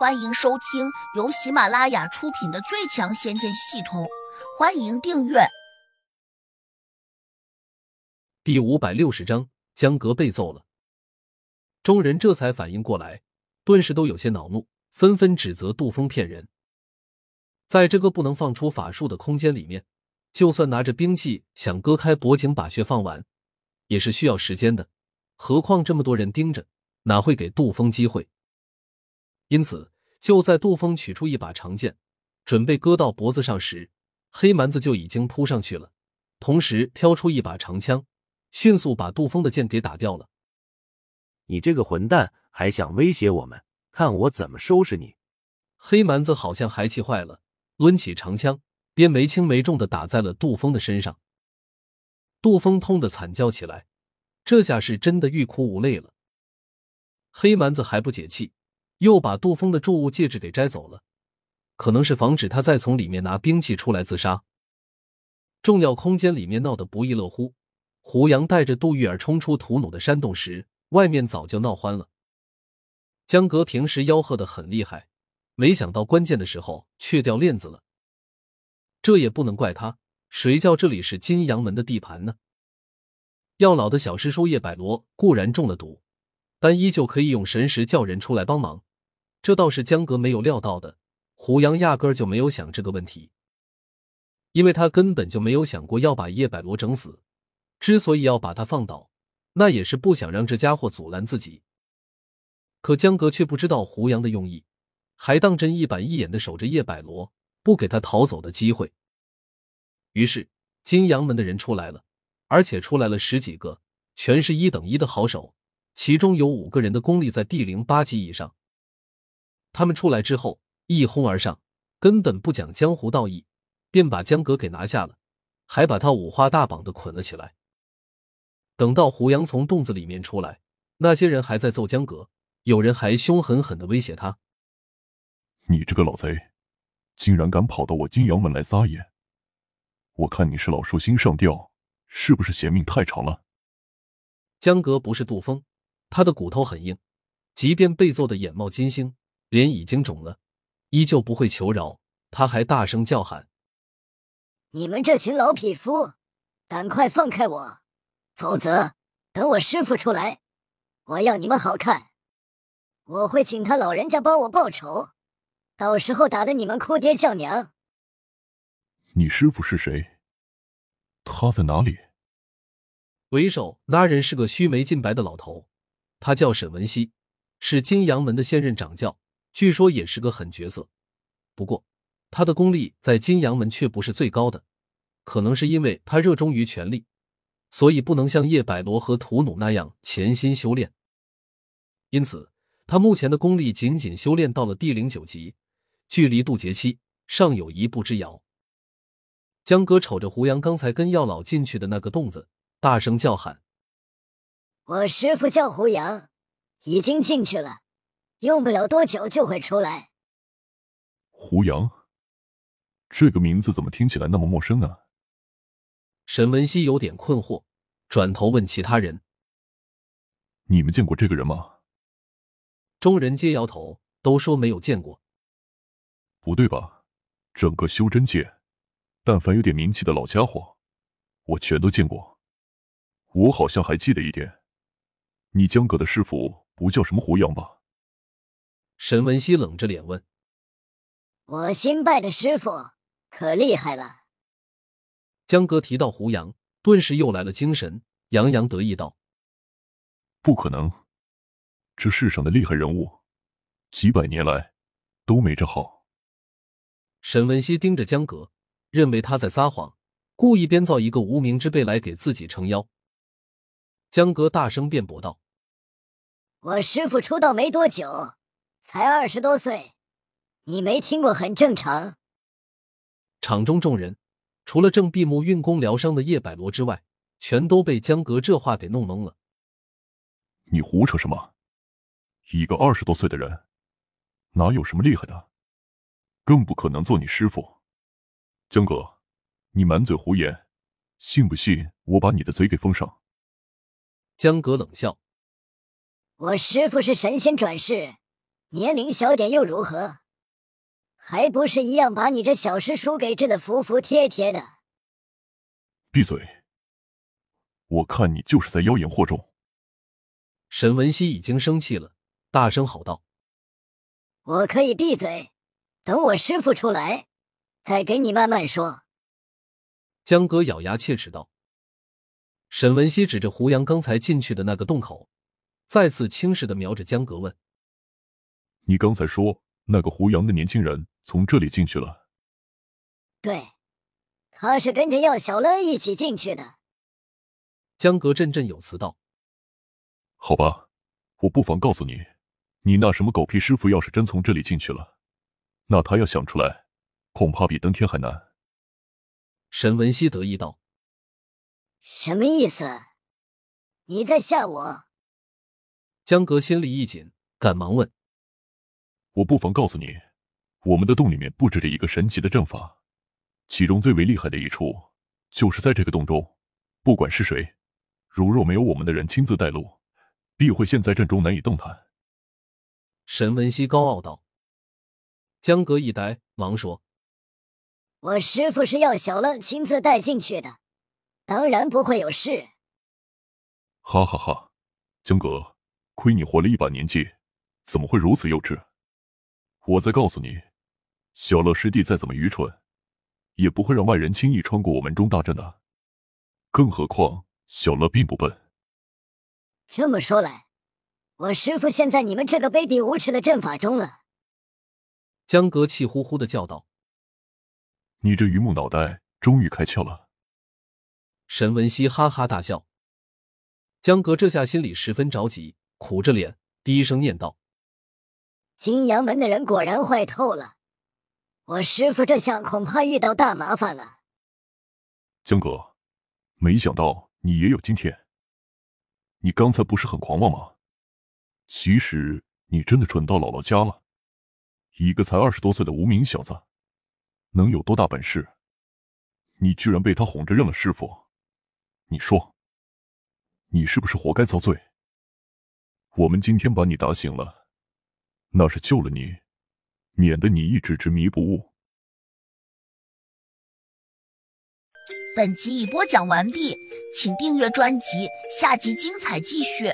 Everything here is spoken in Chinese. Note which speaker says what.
Speaker 1: 欢迎收听由喜马拉雅出品的《最强仙剑系统》，欢迎订阅。
Speaker 2: 第五百六十章，江阁被揍了。众人这才反应过来，顿时都有些恼怒，纷纷指责杜峰骗人。在这个不能放出法术的空间里面，就算拿着兵器想割开脖颈把血放完，也是需要时间的。何况这么多人盯着，哪会给杜峰机会？因此，就在杜峰取出一把长剑，准备割到脖子上时，黑蛮子就已经扑上去了，同时挑出一把长枪，迅速把杜峰的剑给打掉了。
Speaker 3: 你这个混蛋，还想威胁我们？看我怎么收拾你！
Speaker 2: 黑蛮子好像还气坏了，抡起长枪，便没轻没重的打在了杜峰的身上。杜峰痛得惨叫起来，这下是真的欲哭无泪了。黑蛮子还不解气。又把杜峰的注物戒指给摘走了，可能是防止他再从里面拿兵器出来自杀。重要空间里面闹得不亦乐乎，胡杨带着杜玉儿冲出土弩的山洞时，外面早就闹欢了。江阁平时吆喝的很厉害，没想到关键的时候却掉链子了。这也不能怪他，谁叫这里是金阳门的地盘呢？药老的小师叔叶百罗固然中了毒，但依旧可以用神识叫人出来帮忙。这倒是江格没有料到的，胡杨压根儿就没有想这个问题，因为他根本就没有想过要把叶百罗整死。之所以要把他放倒，那也是不想让这家伙阻拦自己。可江格却不知道胡杨的用意，还当真一板一眼的守着叶百罗，不给他逃走的机会。于是金阳门的人出来了，而且出来了十几个，全是一等一的好手，其中有五个人的功力在地灵八级以上。他们出来之后，一哄而上，根本不讲江湖道义，便把江阁给拿下了，还把他五花大绑的捆了起来。等到胡杨从洞子里面出来，那些人还在揍江阁，有人还凶狠狠的威胁他：“
Speaker 4: 你这个老贼，竟然敢跑到我金阳门来撒野！我看你是老寿星上吊，是不是嫌命太长了？”
Speaker 2: 江阁不是杜峰，他的骨头很硬，即便被揍的眼冒金星。脸已经肿了，依旧不会求饶，他还大声叫喊：“
Speaker 5: 你们这群老匹夫，赶快放开我，否则等我师傅出来，我要你们好看！我会请他老人家帮我报仇，到时候打得你们哭爹叫娘。”
Speaker 4: 你师傅是谁？他在哪里？
Speaker 2: 为首那人是个须眉尽白的老头，他叫沈文熙，是金阳门的现任掌教。据说也是个狠角色，不过他的功力在金阳门却不是最高的，可能是因为他热衷于权力，所以不能像叶百罗和图努那样潜心修炼。因此，他目前的功力仅仅修炼到了第零九级，距离渡劫期尚有一步之遥。江哥瞅着胡杨刚才跟药老进去的那个洞子，大声叫喊：“
Speaker 5: 我师傅叫胡杨，已经进去了。”用不了多久就会出来。
Speaker 4: 胡杨，这个名字怎么听起来那么陌生呢？
Speaker 2: 沈文熙有点困惑，转头问其他人：“
Speaker 4: 你们见过这个人吗？”
Speaker 2: 众人皆摇头，都说没有见过。
Speaker 4: 不对吧？整个修真界，但凡有点名气的老家伙，我全都见过。我好像还记得一点，你江阁的师傅不叫什么胡杨吧？
Speaker 2: 沈文熙冷着脸问：“
Speaker 5: 我新拜的师傅可厉害了。”
Speaker 2: 江哥提到胡杨，顿时又来了精神，洋洋得意道：“
Speaker 4: 不可能，这世上的厉害人物，几百年来都没这好。”
Speaker 2: 沈文熙盯着江哥，认为他在撒谎，故意编造一个无名之辈来给自己撑腰。江哥大声辩驳道：“
Speaker 5: 我师傅出道没多久。”才二十多岁，你没听过很正常。
Speaker 2: 场中众人除了正闭目运功疗伤的叶百罗之外，全都被江格这话给弄懵了。
Speaker 4: 你胡扯什么？一个二十多岁的人，哪有什么厉害的？更不可能做你师傅。江格，你满嘴胡言，信不信我把你的嘴给封上？
Speaker 2: 江格冷笑：“
Speaker 5: 我师傅是神仙转世。”年龄小点又如何？还不是一样把你这小师叔给治得服服帖帖的。
Speaker 4: 闭嘴！我看你就是在妖言惑众。
Speaker 2: 沈文熙已经生气了，大声吼道：“
Speaker 5: 我可以闭嘴，等我师傅出来，再给你慢慢说。”
Speaker 2: 江哥咬牙切齿道。沈文熙指着胡杨刚才进去的那个洞口，再次轻视的瞄着江格问：“
Speaker 4: 你刚才说那个胡杨的年轻人从这里进去了？”“
Speaker 5: 对，他是跟着药小乐一起进去的。”
Speaker 2: 江格振振有词道：“
Speaker 4: 好吧，我不妨告诉你，你那什么狗屁师傅要是真从这里进去了，那他要想出来，恐怕比登天还难。”
Speaker 2: 沈文熙得意道。
Speaker 5: 什么意思？你在吓我？
Speaker 2: 江格心里一紧，赶忙问：“
Speaker 4: 我不妨告诉你，我们的洞里面布置着一个神奇的阵法，其中最为厉害的一处，就是在这个洞中，不管是谁，如若没有我们的人亲自带路，必会陷在阵中难以动弹。”
Speaker 2: 沈文熙高傲道。江格一呆，忙说：“
Speaker 5: 我师傅是要小乐亲自带进去的。”当然不会有事。
Speaker 4: 哈哈哈，江哥，亏你活了一把年纪，怎么会如此幼稚？我再告诉你，小乐师弟再怎么愚蠢，也不会让外人轻易穿过我门中大阵的。更何况小乐并不笨。
Speaker 5: 这么说来，我师傅陷在你们这个卑鄙无耻的阵法中了。
Speaker 2: 江格气呼呼的叫道：“
Speaker 4: 你这榆木脑袋终于开窍了。”
Speaker 2: 沈文熙哈哈大笑，江格这下心里十分着急，苦着脸低声念道：“
Speaker 5: 金阳门的人果然坏透了，我师傅这下恐怕遇到大麻烦了。”
Speaker 4: 江哥，没想到你也有今天。你刚才不是很狂妄吗？其实你真的蠢到姥姥家了。一个才二十多岁的无名小子，能有多大本事？你居然被他哄着认了师傅！你说，你是不是活该遭罪？我们今天把你打醒了，那是救了你，免得你一直执迷不悟。
Speaker 1: 本集已播讲完毕，请订阅专辑，下集精彩继续。